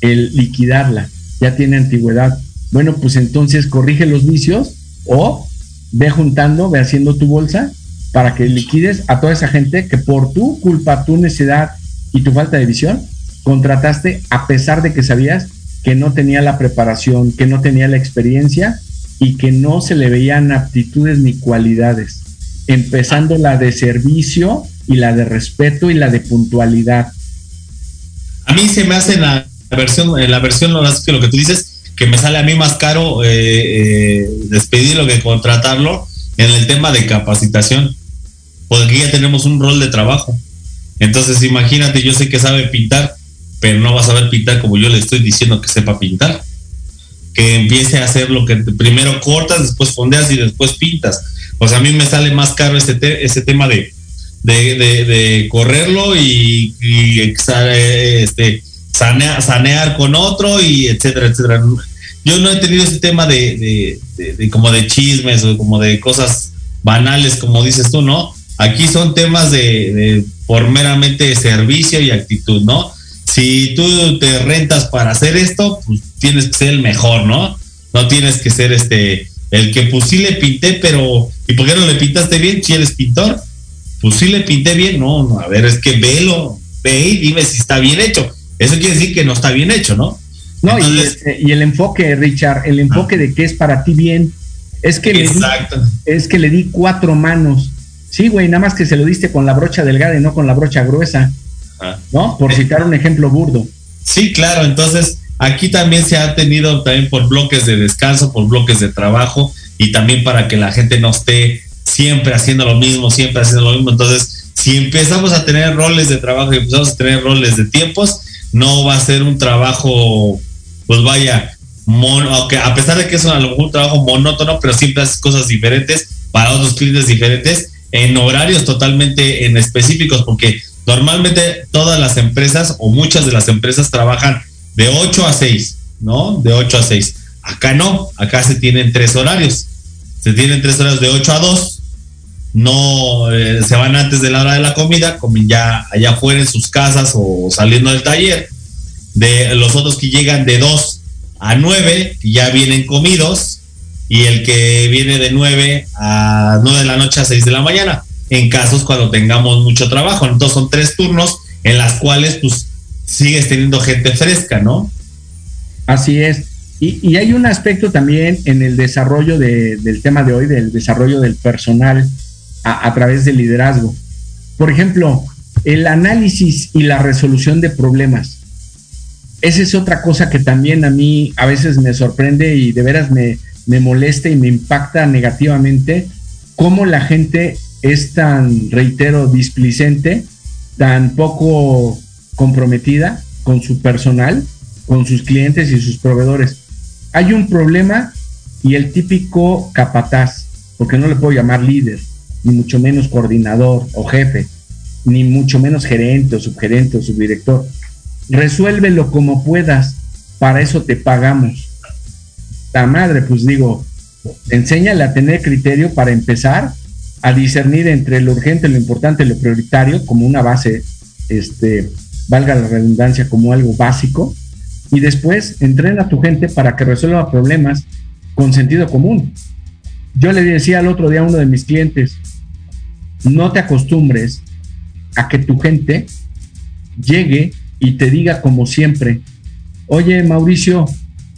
el liquidarla, ya tiene antigüedad. Bueno, pues entonces corrige los vicios o ve juntando, ve haciendo tu bolsa para que liquides a toda esa gente que por tu culpa, tu necesidad y tu falta de visión, contrataste a pesar de que sabías que no tenía la preparación, que no tenía la experiencia y que no se le veían aptitudes ni cualidades, empezando la de servicio y la de respeto y la de puntualidad. A mí se me hace la versión, en la versión lo que tú dices, que me sale a mí más caro eh, eh, despedirlo que contratarlo en el tema de capacitación, porque ya tenemos un rol de trabajo. Entonces, imagínate, yo sé que sabe pintar, pero no va a saber pintar como yo le estoy diciendo que sepa pintar. Que empiece a hacer lo que primero cortas, después fondeas y después pintas. Sea, a mí me sale más caro ese, te, ese tema de, de, de, correrlo y, y este, sanear, sanear, con otro y etcétera, etcétera. Yo no he tenido ese tema de, de, como de chismes o como de cosas banales, como dices tú, ¿no? Aquí son temas de, por meramente servicio y actitud, ¿no? Si tú te rentas para hacer esto, pues tienes que ser el mejor, ¿no? No tienes que ser este el que pues sí le pinté, pero ¿y por qué no le pintaste bien si eres pintor? Pues sí le pinté bien, no, no a ver, es que velo, ve y dime si está bien hecho. Eso quiere decir que no está bien hecho, ¿no? No, Entonces, y, el, y, el, enfoque, Richard, el enfoque ah. de que es para ti bien, es que, Exacto. Le di, es que le di cuatro manos. Sí, güey, nada más que se lo diste con la brocha delgada y no con la brocha gruesa. Ah. ¿No? Por citar un ejemplo burdo. Sí, claro, entonces aquí también se ha tenido también por bloques de descanso, por bloques de trabajo y también para que la gente no esté siempre haciendo lo mismo, siempre haciendo lo mismo. Entonces, si empezamos a tener roles de trabajo y empezamos a tener roles de tiempos, no va a ser un trabajo, pues vaya, a pesar de que es un, trabajo monótono, pero siempre haces cosas diferentes para otros clientes diferentes en horarios totalmente en específicos, porque normalmente todas las empresas o muchas de las empresas trabajan de 8 a 6, ¿no? De 8 a 6. Acá no, acá se tienen tres horarios. Se tienen tres horarios de 8 a 2. No eh, se van antes de la hora de la comida, comen ya allá afuera en sus casas o saliendo del taller. De los otros que llegan de 2 a 9, ya vienen comidos. Y el que viene de 9 a 9 de la noche a 6 de la mañana. En casos cuando tengamos mucho trabajo. Entonces son tres turnos en las cuales pues sigues teniendo gente fresca, ¿no? Así es. Y, hay un aspecto también en el desarrollo del tema de hoy, del desarrollo del personal a través del liderazgo. Por ejemplo, el análisis y la resolución de problemas. Esa es otra cosa que también a mí a veces me sorprende y de veras me, me molesta y me impacta negativamente cómo la gente es tan, reitero, displicente, tan poco comprometida con su personal, con sus clientes y sus proveedores. Hay un problema y el típico capataz, porque no le puedo llamar líder, ni mucho menos coordinador o jefe, ni mucho menos gerente o subgerente o subdirector. Resuélvelo como puedas, para eso te pagamos. La madre, pues digo, enséñale a tener criterio para empezar a discernir entre lo urgente, lo importante, lo prioritario, como una base este, valga la redundancia, como algo básico, y después entrena a tu gente para que resuelva problemas con sentido común. Yo le decía al otro día a uno de mis clientes, no te acostumbres a que tu gente llegue y te diga como siempre, oye Mauricio,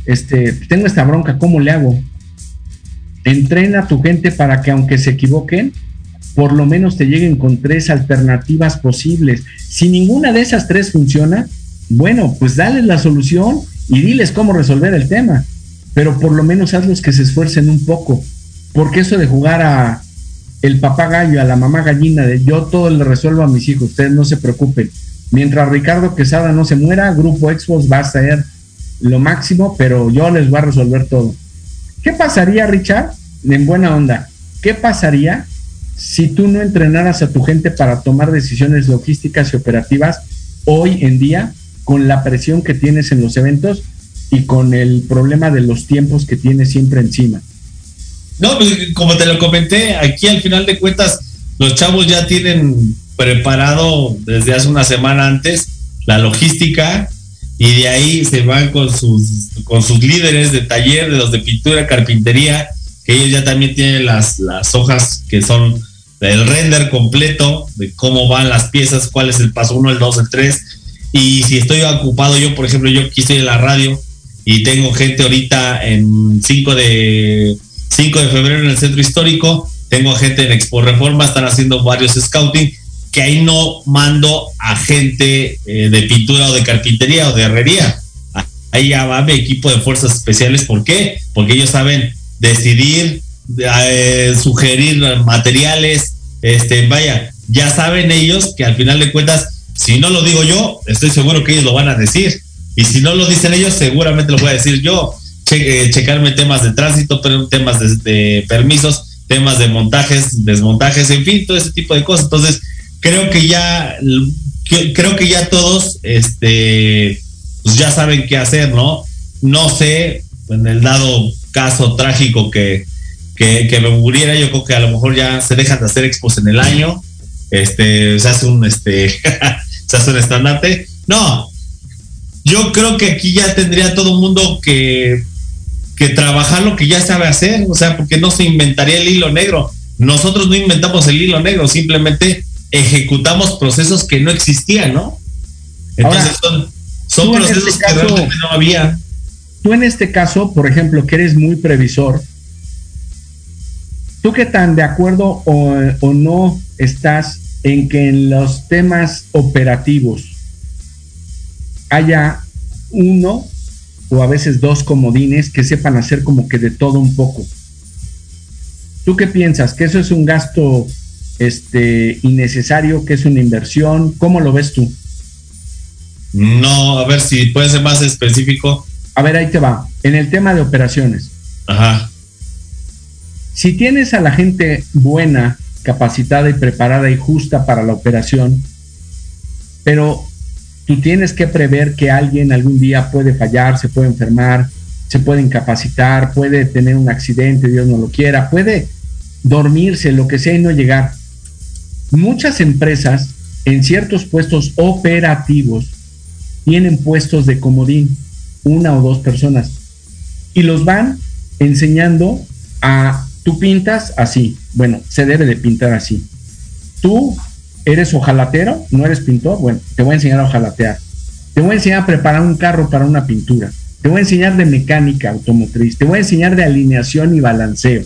este, tengo esta bronca, ¿cómo le hago? Entrena a tu gente para que aunque se equivoquen, por lo menos te lleguen con tres alternativas posibles. Si ninguna de esas tres funciona, bueno, pues dale la solución y diles cómo resolver el tema. Pero por lo menos hazlos que se esfuercen un poco. Porque eso de jugar a el papá gallo, a la mamá gallina, de yo todo le resuelvo a mis hijos, ustedes no se preocupen. Mientras Ricardo Quesada no se muera, Grupo Expos va a ser lo máximo, pero yo les voy a resolver todo. ¿Qué pasaría, Richard? En buena onda. ¿Qué pasaría si tú no entrenaras a tu gente para tomar decisiones logísticas y operativas hoy en día con la presión que tienes en los eventos y con el problema de los tiempos que tienes siempre encima. No, pues, como te lo comenté, aquí al final de cuentas los chavos ya tienen preparado desde hace una semana antes la logística y de ahí se van con sus con sus líderes de taller, de los de pintura, carpintería, que ellos ya también tienen las, las hojas que son el render completo de cómo van las piezas, cuál es el paso 1, el 2, el 3. Y si estoy ocupado, yo, por ejemplo, yo quise en la radio y tengo gente ahorita en 5 de, 5 de febrero en el centro histórico, tengo gente en Expo Reforma, están haciendo varios scouting, que ahí no mando a gente eh, de pintura o de carpintería o de herrería. Ahí ya va mi equipo de fuerzas especiales. ¿Por qué? Porque ellos saben decidir, eh, sugerir materiales, este, vaya, ya saben ellos que al final de cuentas, si no lo digo yo, estoy seguro que ellos lo van a decir. Y si no lo dicen ellos, seguramente lo voy a decir yo. Eh, checarme temas de tránsito, temas de, permisos, temas de montajes, desmontajes, en fin, todo ese tipo de cosas. Entonces, creo que ya, creo que ya todos, este, pues ya saben qué hacer, ¿no? No sé, en el dado caso trágico que, que, me muriera, yo creo que a lo mejor ya se dejan de hacer expos en el año, este, se hace un, este, se hace un estandarte. No, yo creo que aquí ya tendría todo el mundo que, que trabajar lo que ya sabe hacer, o sea, porque no se inventaría el hilo negro. Nosotros no inventamos el hilo negro, simplemente ejecutamos procesos que no existían, ¿no? Entonces son, son procesos este que realmente no había. Tú en este caso, por ejemplo, que eres muy previsor, ¿Tú qué tan de acuerdo o, no estás en que en los temas operativos haya uno o a veces dos comodines que sepan hacer como que de todo un poco. ¿Tú qué piensas? ¿Que eso es un gasto este, innecesario? ¿Que es una inversión? ¿Cómo lo ves tú? No, a ver si puede ser más específico. A ver, ahí te va. En el tema de operaciones. Ajá. Si tienes a la gente buena, capacitada y preparada y justa para la operación, pero tú tienes que prever que alguien algún día puede fallar, se puede enfermar, se puede incapacitar, puede tener un accidente, Dios no lo quiera, puede dormirse, lo que sea y no llegar. Muchas empresas en ciertos puestos operativos tienen puestos de comodín, una o dos personas, y los van enseñando a, tú pintas así, bueno, se debe de pintar así. Tú eres ojalatero, no eres pintor, bueno, te voy a enseñar a ojalatear. Te voy a enseñar a preparar un carro para una pintura. Te voy a enseñar de mecánica automotriz. Te voy a enseñar de alineación y balanceo.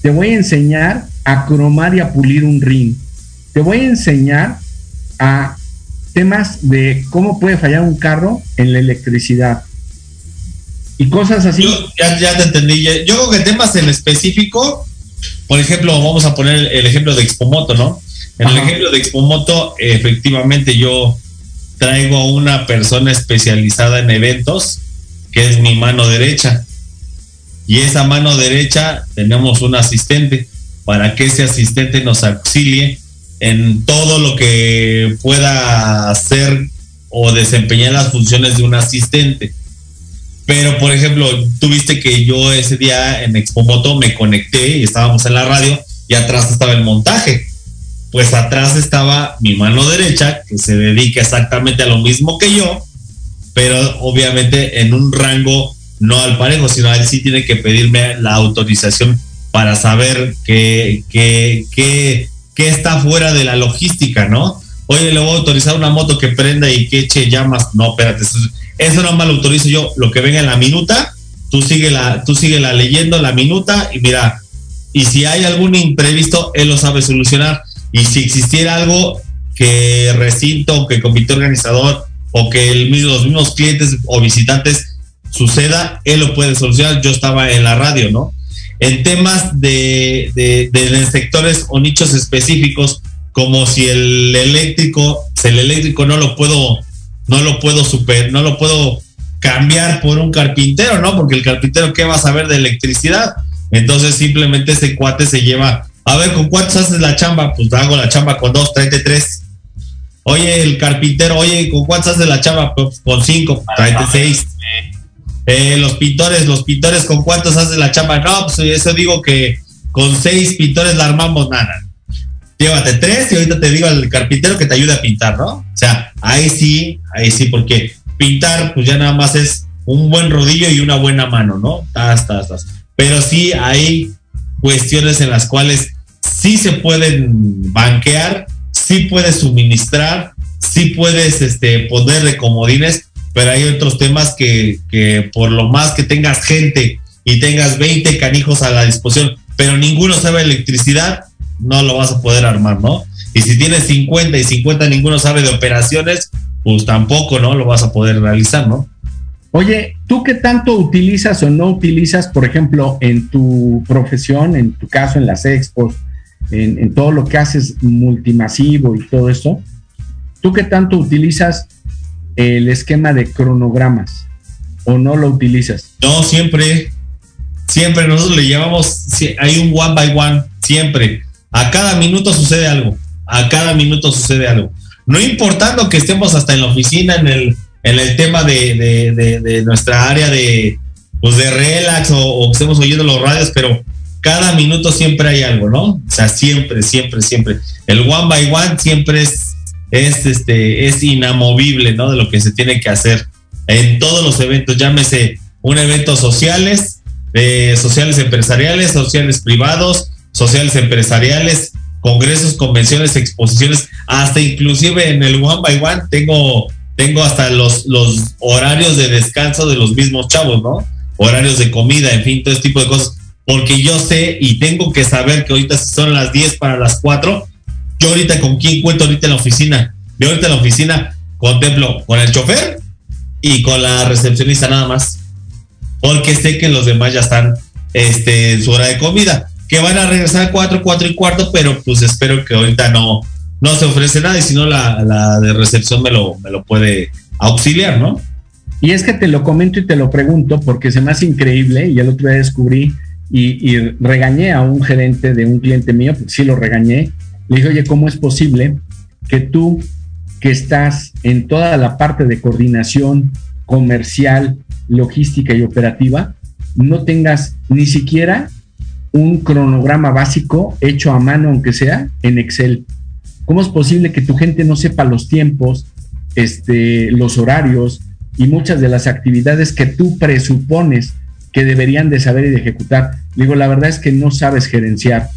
Te voy a enseñar a cromar y a pulir un ring. Te voy a enseñar a temas de cómo puede fallar un carro en la electricidad. Y cosas así. Yo, ya, ya, te entendí. Yo creo que temas en específico, por ejemplo, vamos a poner el ejemplo de Expomoto, ¿no? En Ajá. el ejemplo de Expomoto, efectivamente yo traigo a una persona especializada en eventos, que es mi mano derecha. Y esa mano derecha tenemos un asistente para que ese asistente nos auxilie en todo lo que pueda hacer o desempeñar las funciones de un asistente. Pero, por ejemplo, tuviste que yo ese día en Expomoto me conecté y estábamos en la radio y atrás estaba el montaje pues atrás estaba mi mano derecha, que se dedica exactamente a lo mismo que yo, pero obviamente en un rango no al parejo, sino él sí tiene que pedirme la autorización para saber qué que, que, que, está fuera de la logística, ¿no? Oye, le voy a autorizar una moto que prenda y que eche llamas. No, espérate, eso, eso no me lo autorizo yo. Lo que venga en la minuta, tú sigue la, tú sigue la leyendo la minuta y mira, y si hay algún imprevisto, él lo sabe solucionar y si existiera algo que recinto, que comité organizador o que el los mismos clientes o visitantes suceda, él lo puede solucionar. Yo estaba en la radio, ¿no? En temas de, de, de sectores o nichos específicos, como si el eléctrico, si el eléctrico no lo puedo, no lo puedo super, no lo puedo cambiar por un carpintero, ¿no? Porque el carpintero, ¿qué va a saber de electricidad? Entonces simplemente ese cuate se lleva a ver, ¿con cuántos haces la chamba? Pues hago la chamba con dos, tráete tres. Oye, el carpintero, oye, ¿con cuántos haces la chamba? Pues con cinco, tráete seis. Eh, los pintores, los pintores, ¿con cuántos haces la chamba? No, pues eso digo que con seis pintores la armamos nada. Llévate tres y ahorita te digo al carpintero que te ayude a pintar, ¿no? O sea, ahí sí, ahí sí, porque pintar, pues ya nada más es un buen rodillo y una buena mano, ¿no? Tas, tas, tas. Pero sí hay cuestiones en las cuales sí se pueden banquear, sí puedes suministrar, sí puedes este, ponerle comodines, pero hay otros temas que, por lo más que tengas gente y tengas 20 canijos a la disposición, pero ninguno sabe electricidad, no lo vas a poder armar, ¿no? Y si tienes 50 y 50 ninguno sabe de operaciones, pues tampoco, ¿no? Lo vas a poder realizar, ¿no? Oye, ¿tú qué tanto utilizas o no utilizas, por ejemplo, en tu profesión, en tu caso, en las expos, en, en todo lo que haces multimasivo y todo esto? ¿Tú qué tanto utilizas el esquema de cronogramas o no lo utilizas? No, siempre, siempre nosotros le llamamos, hay un one by one, siempre. A cada minuto sucede algo, a cada minuto sucede algo. No importando que estemos hasta en la oficina, en el, en el tema de, de, de, de nuestra área de, pues de relax o, o, estemos oyendo los radios, pero cada minuto siempre hay algo, ¿no? O sea, siempre, siempre, siempre. El one by one siempre es, es, este, es inamovible, ¿no? De lo que se tiene que hacer en todos los eventos, llámese un evento sociales, eh, sociales empresariales, sociales privados, sociales empresariales, congresos, convenciones, exposiciones, hasta inclusive en el one by one tengo tengo hasta los, los horarios de descanso de los mismos chavos, ¿no? Horarios de comida, en fin, todo ese tipo de cosas. Porque yo sé y tengo que saber que ahorita son las 10 para las 4. Yo ahorita con quién cuento ahorita en la oficina. Yo ahorita en la oficina contemplo con el chofer y con la recepcionista nada más. porque sé que los demás ya están este, en su hora de comida. Que van a regresar 4, 4 y cuarto, pero pues espero que ahorita no, no se ofrece nada y si no la, la de recepción me lo, me lo puede auxiliar, ¿no? Y es que te lo comento y te lo pregunto porque se me hace increíble y el otro día descubrí y, y regañé a un gerente de un cliente mío, porque sí lo regañé, le dije, oye, ¿cómo es posible que tú que estás en toda la parte de coordinación comercial, logística y operativa, no tengas ni siquiera un cronograma básico hecho a mano, aunque sea en Excel. ¿Cómo es posible que tu gente no sepa los tiempos, este, los horarios y muchas de las actividades que tú presupones que deberían de saber y de ejecutar? Digo, la verdad es que no sabes gerenciar.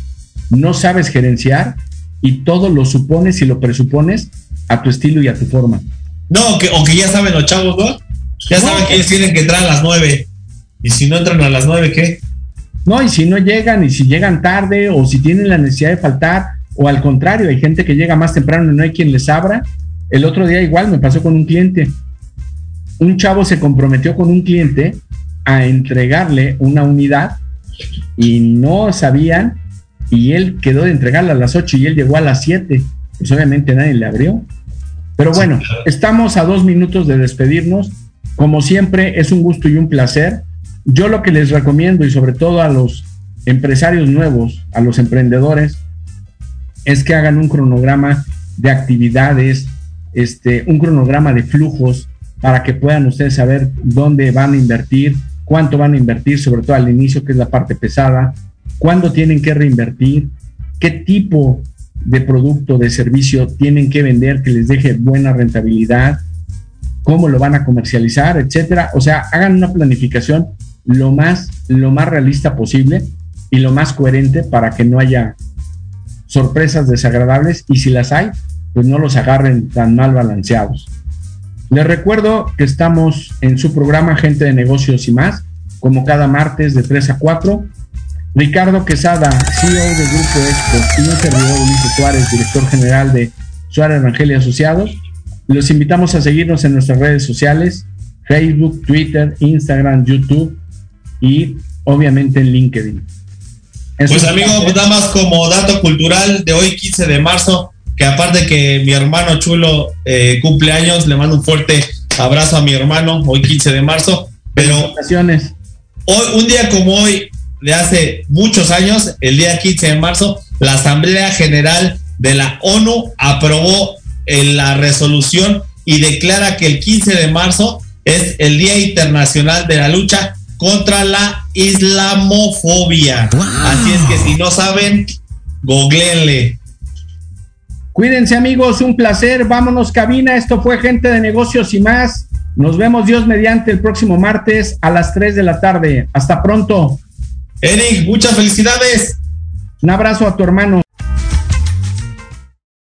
No sabes gerenciar y todo lo supones y lo presupones a tu estilo y a tu forma. No, aunque, aunque ya saben los chavos, ¿no? Ya saben que ellos tienen que entrar a las nueve. Y si no entran a las nueve, ¿qué? No, y si no llegan, y si llegan tarde, o si tienen la necesidad de faltar, o al contrario, hay gente que llega más temprano y no hay quien les abra. El otro día igual me pasó con un cliente. Un chavo se comprometió con un cliente a entregarle una unidad y no sabían y él quedó de entregarla a las 8 y él llegó a las 7. Pues obviamente nadie le abrió. Pero bueno, estamos a dos minutos de despedirnos. Como siempre, es un gusto y un placer. Yo lo que les recomiendo y sobre todo a los empresarios nuevos, a los emprendedores, es que hagan un cronograma de actividades, este, un cronograma de flujos para que puedan ustedes saber dónde van a invertir, cuánto van a invertir, sobre todo al inicio, que es la parte pesada, cuándo tienen que reinvertir, qué tipo de producto, de servicio tienen que vender que les deje buena rentabilidad, cómo lo van a comercializar, etcétera. O sea, hagan una planificación lo más, lo más realista posible y lo más coherente para que no haya sorpresas desagradables y si las hay, pues no los agarren tan mal balanceados. Les recuerdo que estamos en su programa Gente de Negocios y más, como cada martes de 3 a 4 Ricardo Quesada, CEO del Grupo Expo, y un servidor Ulises Suárez, director general de Suárez Rangel y Asociados. Los invitamos a seguirnos en nuestras redes sociales, Facebook, Twitter, Instagram, YouTube y obviamente en LinkedIn. Eso pues amigo, pues nada más como dato cultural de hoy 15 de marzo, que aparte que mi hermano chulo eh, cumple años, le mando un fuerte abrazo a mi hermano hoy 15 de marzo, pero hoy, un día como hoy, de hace muchos años, el día 15 de marzo, la Asamblea General de la ONU aprobó la resolución y declara que el 15 de marzo es el Día Internacional de la Lucha contra la Islamofobia. Así es que si no saben, googleenle. Cuídense amigos, un placer. Vámonos cabina. Esto fue gente de negocios y más. Nos vemos Dios mediante el próximo martes a las 3 de la tarde. Hasta pronto. Eric, muchas felicidades. Un abrazo a tu hermano.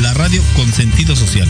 la radio con sentido social.